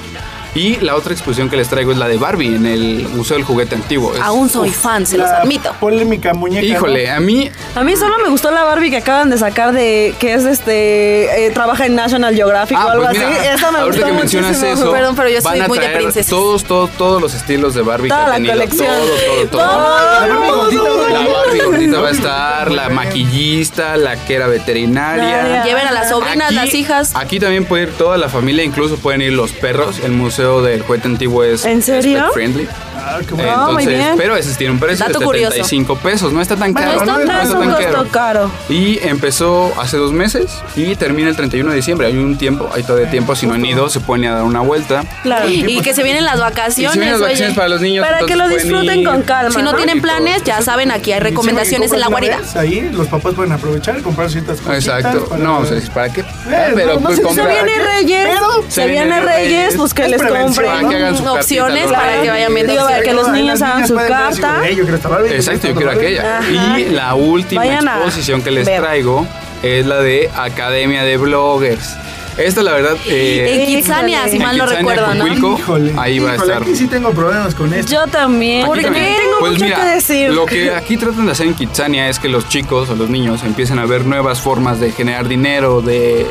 Y la otra exposición que les traigo es la de Barbie en el Museo del Juguete Antiguo. Es- Aún soy fan, se los La admito. Polémica muñeca. ¿no? Híjole, a mí A mí solo me gustó la Barbie que acaban de sacar de que es este eh, trabaja en National Geographic o Ah, algo pues mira, así. Esa me ahorita gustó que mencionas muchísimo. eso, Perdón, pero yo soy van a muy de traer princesas. Todos, todos, todos los estilos de Barbie Toda que la ha tenido. colección. Todo, todo, todo. Todo, La Barbie gordita, La Barbie gordita va a estar, la maquillista, la que era veterinaria. Lleven a las sobrinas, Aquí- las hijas. Aquí también puede ir toda la familia, incluso pueden ir los perros. El museo del juguete antiguo es ¿En serio? pet friendly. Ah, qué bueno. Ah, muy Entonces, bien. pero ese tiene un precio Dato de curioso. 75 pesos, no está tan Bueno, caro. está no tan, está un tan costo caro. caro. Y empezó hace dos meses y termina el 31 de diciembre. Hay un tiempo, hay todavía tiempo. Si no han ido, se pueden ir a dar una vuelta. Claro. Y que se vienen las Y vacaciones, si vienen las vacaciones oye. para los niños, Para que lo disfruten con calma. Si no ¿no? tienen planes, ya saben, aquí hay recomendaciones en la guarida. Ahí los papás pueden aprovechar y comprar ciertas cosas. Exacto. No, o sea, ¿para qué? Eh, pero no, no pues Se compra- viene Reyes, Pero- se viene Reyes, pues que Es les compren. Para que hagan su cartita, opciones los para que vayan viendo Digo, para que los niños hagan su carta. "Eh, yo quiero esta Exacto, yo quiero quiero esta Barbie". aquella. Ajá. Y la última Vayan exposición que les ver. traigo es la de Academia de Bloggers. Esta, la verdad. eh, En Kitsania, si mal no recuerdo, ¿no? Híjole, ahí va a estar. Aquí sí tengo problemas con esto. Yo también. Porque tengo Pues mucho mira, que decir. Lo que aquí tratan de hacer en Kitsania es que los chicos o los niños empiecen a ver nuevas formas de generar dinero, de,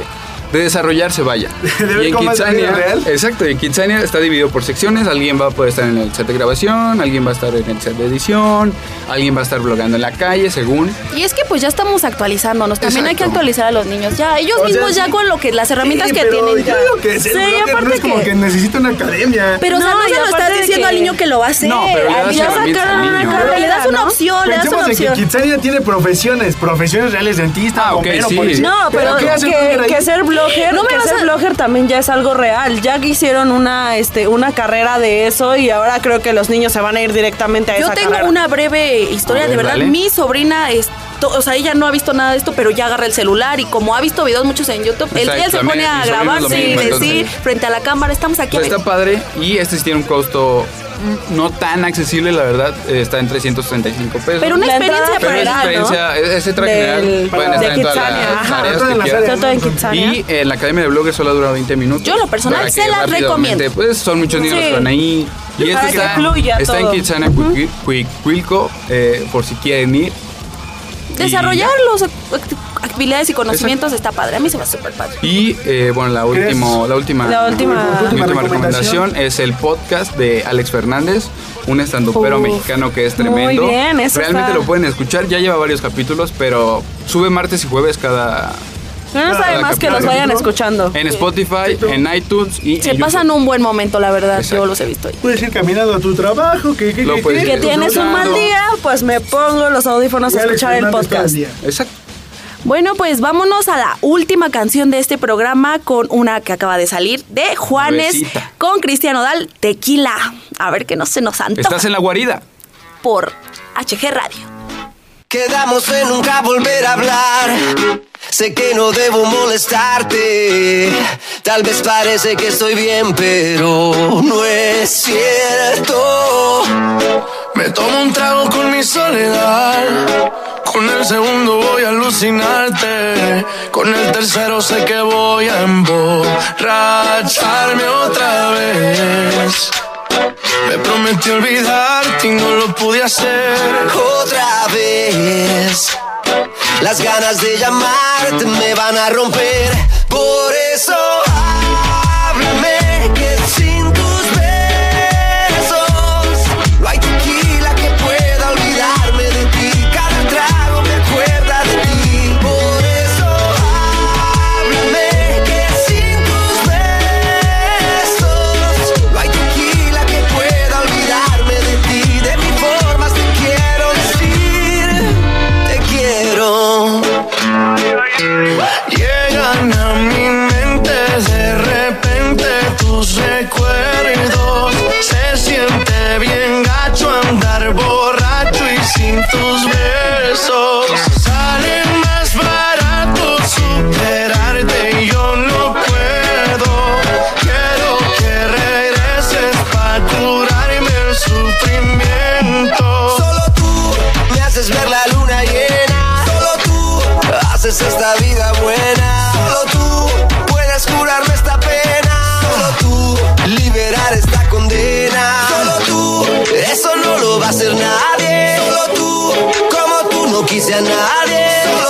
de desarrollarse, vaya. Y en es Kitsania, real. exacto, y en Kitsania está dividido por secciones. Alguien va a poder estar en el set de grabación, alguien va a estar en el set de edición, alguien va a estar blogueando en la calle, según. Y es que pues ya estamos actualizándonos. También hay que actualizar a los niños. Ya, ellos O sea, mismos ya sí. con lo que las herramientas Sí, que pero tienen. yo ya. digo que ser Sí, aparte no es como que- que necesita una academia. Pero o sea, No, se lo estás diciendo que- al niño que lo va a hacer. No, pero le das ya herramientas sacaron al una niño. carrera, le das una opción, le das Pensemos una en que opción. Kitsania tiene profesiones, profesiones reales, dentista, Ah, ok, bombero, sí. policía. No, pero, ¿qué hace un que, ser blogger, No me que vas ser a- blogger también ya es algo real. Ya que hicieron una, este, una carrera de eso y ahora creo que los niños se van a ir directamente a Yo esa tengo carrera. una breve historia, ver, de verdad. dale. Mi sobrina es. O sea, ella no ha visto nada de esto, pero ya agarra el celular y como ha visto videos muchos en YouTube, Exacto, él se pone a mi sobrino es grabar lo y decir frente a la cámara, estamos aquí. O sea, está padre y este sí tiene un costo no tan accesible, la verdad. eh, Está en 335 pesos. Pero una La experiencia entrada Pero es general, ¿no? experiencia, es, es entrada Del- general. Pueden de estar en todas Kitsania, las ajá. áreas que quieran. Y en la Academia de Bloggers solo dura 20 minutos. Yo, en lo personal, se las recomiendo. Pues son muchos niños Sí. que van ahí. Y este que está, está en. Kitsania, Cuiqui- Cuicuilco, eh, por si quieren ir. Desarrollar los actividades y conocimientos está padre. A mí se me hace súper padre. Y eh, bueno, la, último, la última, La última- última Última recomendación es el podcast de Alex Fernández, un estandupero Uf, mexicano que es muy tremendo. bien, eso Realmente está- lo pueden escuchar, ya lleva varios capítulos, pero sube martes y jueves cada No nos sabe más que los vayan escuchando. en Spotify, en iTunes y Se en pasan un buen momento, la verdad. Exacto. Yo los he visto ahí. Puedes ir caminando a tu trabajo, que, que, Lo que, puedes que- Que tienes un mal día, pues me pongo los audífonos a escuchar el podcast. Exacto. Bueno, pues vámonos a la última canción de este programa con una que acaba de salir de Juanes Nuevecita. con Cristian Odal, Tequila. A ver que no se nos antoja Estás en la guarida. por HG Radio. Quedamos en nunca volver a hablar. Sé que no debo molestarte. Tal vez parece que estoy bien, pero no es cierto. Me tomo un trago con mi soledad. Con el segundo voy a alucinarte. Con el tercero sé que voy a emborracharme otra vez. Me prometí olvidarte y no lo pude hacer. Otra vez. Las ganas de llamarte me van a romper. Por eso háblame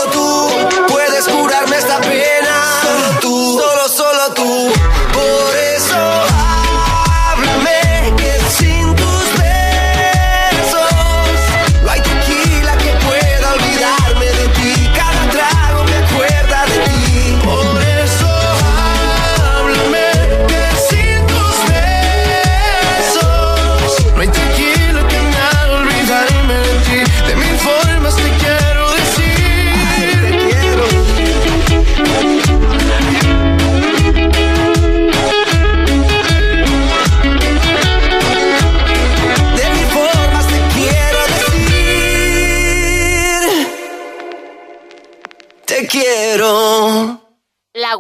nadie. Solo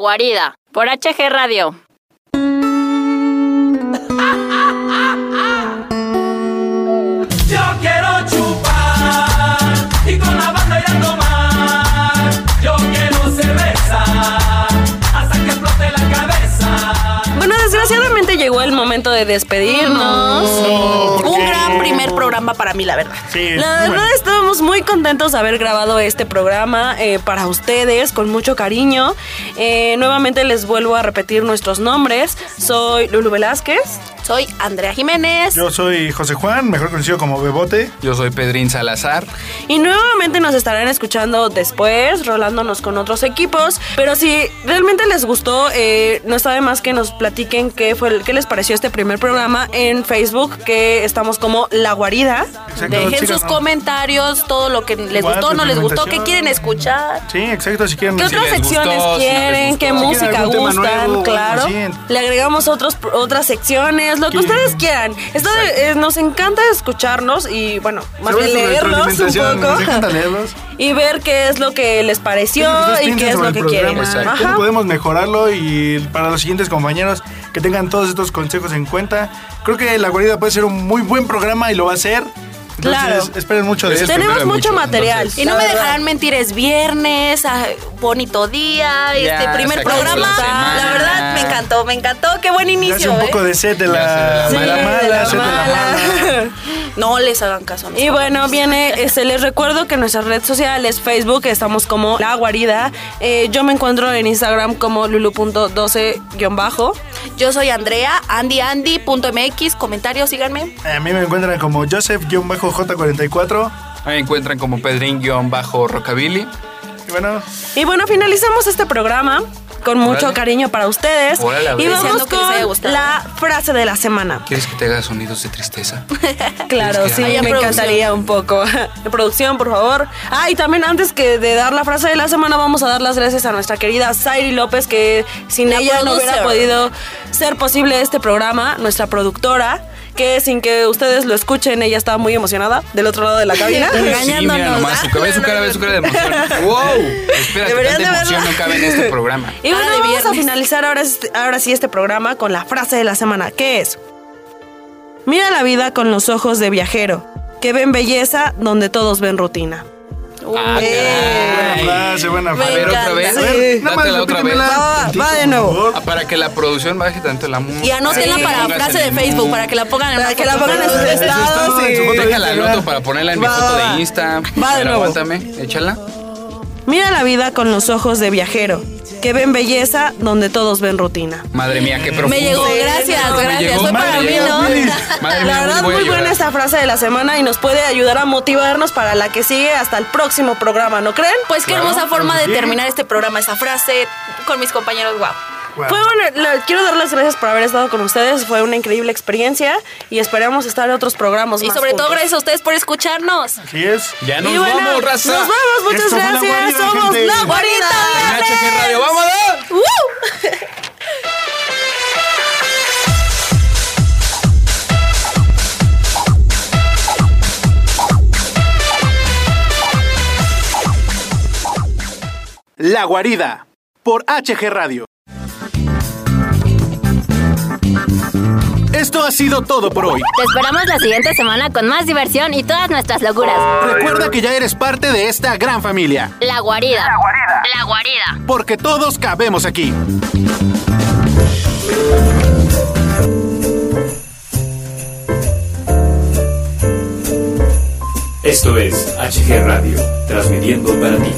guarida. Por HG Radio. momento de despedirnos. Un gran primer programa para mí, la verdad. Sí, La verdad estábamos muy contentos de haber grabado este programa eh, para ustedes con mucho cariño. Eh, nuevamente les vuelvo a repetir nuestros nombres. Soy Lulu Velázquez. Soy Andrea Jiménez. Yo soy José Juan, mejor conocido como Bebote. Yo soy Pedrín Salazar. Y nuevamente nos estarán escuchando después, rolándonos con otros equipos. Pero si realmente les gustó, eh, no está de más que nos platiquen qué fue el- qué les pareció este primer programa en Facebook, que estamos como La Guarida. Exacto, Dejen sus comentarios, todo lo que les Igual, gustó, no les gustó, qué quieren escuchar. Sí, exacto, si quieren ¿Qué decir- otras gustó, secciones si quieren? ¿Qué Si música gustan? nuevo, claro. Le agregamos otros, otras secciones, lo que ustedes quieran. Esto de- eh, nos encanta escucharnos y, bueno, más bien leerlos un poco. Nos encanta leerlos. y ver qué es lo que les pareció y qué es lo que quieren. ¿Cómo podemos mejorarlo? Y para los siguientes compañeros que tengan todos estos consejos en cuenta. Creo que La Guarida puede ser un muy buen programa y lo va a ser. Entonces, Claro. esperen mucho de esto. es Tenemos mucho material. entonces. Y no me verdad. dejarán mentir, es viernes, ah, bonito día, Ya, este primer programa. la verdad me encantó, me encantó, qué buen inicio. un ¿eh? poco de set de la, de mala, de la set de la mala. mala. No les hagan caso. a mis Y bueno, viene, este, les recuerdo que en nuestras redes sociales, Facebook, estamos como La Guarida. Eh, yo me encuentro en Instagram como lulu.12-bajo. Yo soy Andrea, andyandy.mx, comentarios, síganme. A mí me encuentran como Joseph-J44. Ahí encuentran como Pedrín-Rockabilly. Y bueno, Y bueno, finalizamos este programa con mucho cariño para ustedes. Ver. y vamos Deseando que les haya con gustado. la frase de la semana. ¿Quieres que te haga sonidos de tristeza? Claro, ¿Quieres que sí, me producción. encantaría un poco. De producción, por favor. Ah, y también antes que de dar la frase de la semana, vamos a dar las gracias a nuestra querida Zairi López, que sin La ella no hubiera producer. podido ser posible este programa, nuestra productora. Que sin que ustedes lo escuchen, ella estaba muy emocionada del otro lado de la cabina. Sí, nomás, su cabeza, su cara, ve su cara de emoción. ¡Wow! Tanta de emoción no cabe en este programa. Y bueno, de vamos a finalizar ahora, este- ahora sí este programa con la frase de la semana, que es, mira la vida con los ojos de viajero, que ven belleza donde todos ven rutina. Ah, Buena frase, buena A frase. ver, otra vez. Sí. A ver, nada más Dátela otra vez. Va, va, de nuevo. Ah, Para que la producción baje tanto la música. Y anótenla Sí. para frase de Facebook, para que la pongan en Para que la pongan en sus estados Déjala anoto para ponerla en mi foto va. de Insta. Va de nuevo. aguántame, échala. Mira la vida con los ojos de viajero, que ven belleza donde todos ven rutina. Madre mía, qué profundo. Me llegó, gracias, no, gracias. llegó, Fue madre, para mí. ¿no? Madre mía, La verdad, muy buena esta frase de la semana y nos puede ayudar a motivarnos para la que sigue hasta el próximo programa, ¿no creen? Pues qué Claro, hermosa forma de sí. terminar este programa, esa frase con mis compañeros, wow. Wow. Fue una- la- quiero dar las gracias por haber estado con ustedes, fue una increíble experiencia y esperamos estar en otros programas Y más sobre todo gracias a ustedes por escucharnos. Así es. Ya nos Y bueno, vamos, raza. Nos vamos, muchas Esto gracias. Guarida, Somos gente. La HG Radio, ¡vámonos! La Guarida por HG Radio. Esto ha sido todo por hoy. Te esperamos la siguiente semana con más diversión y todas nuestras locuras. Recuerda que ya eres parte de esta gran familia, La guarida. La guarida. porque todos cabemos aquí. Esto es HG Radio, transmitiendo para ti.